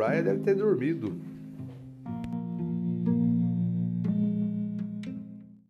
Brian deve ter dormido.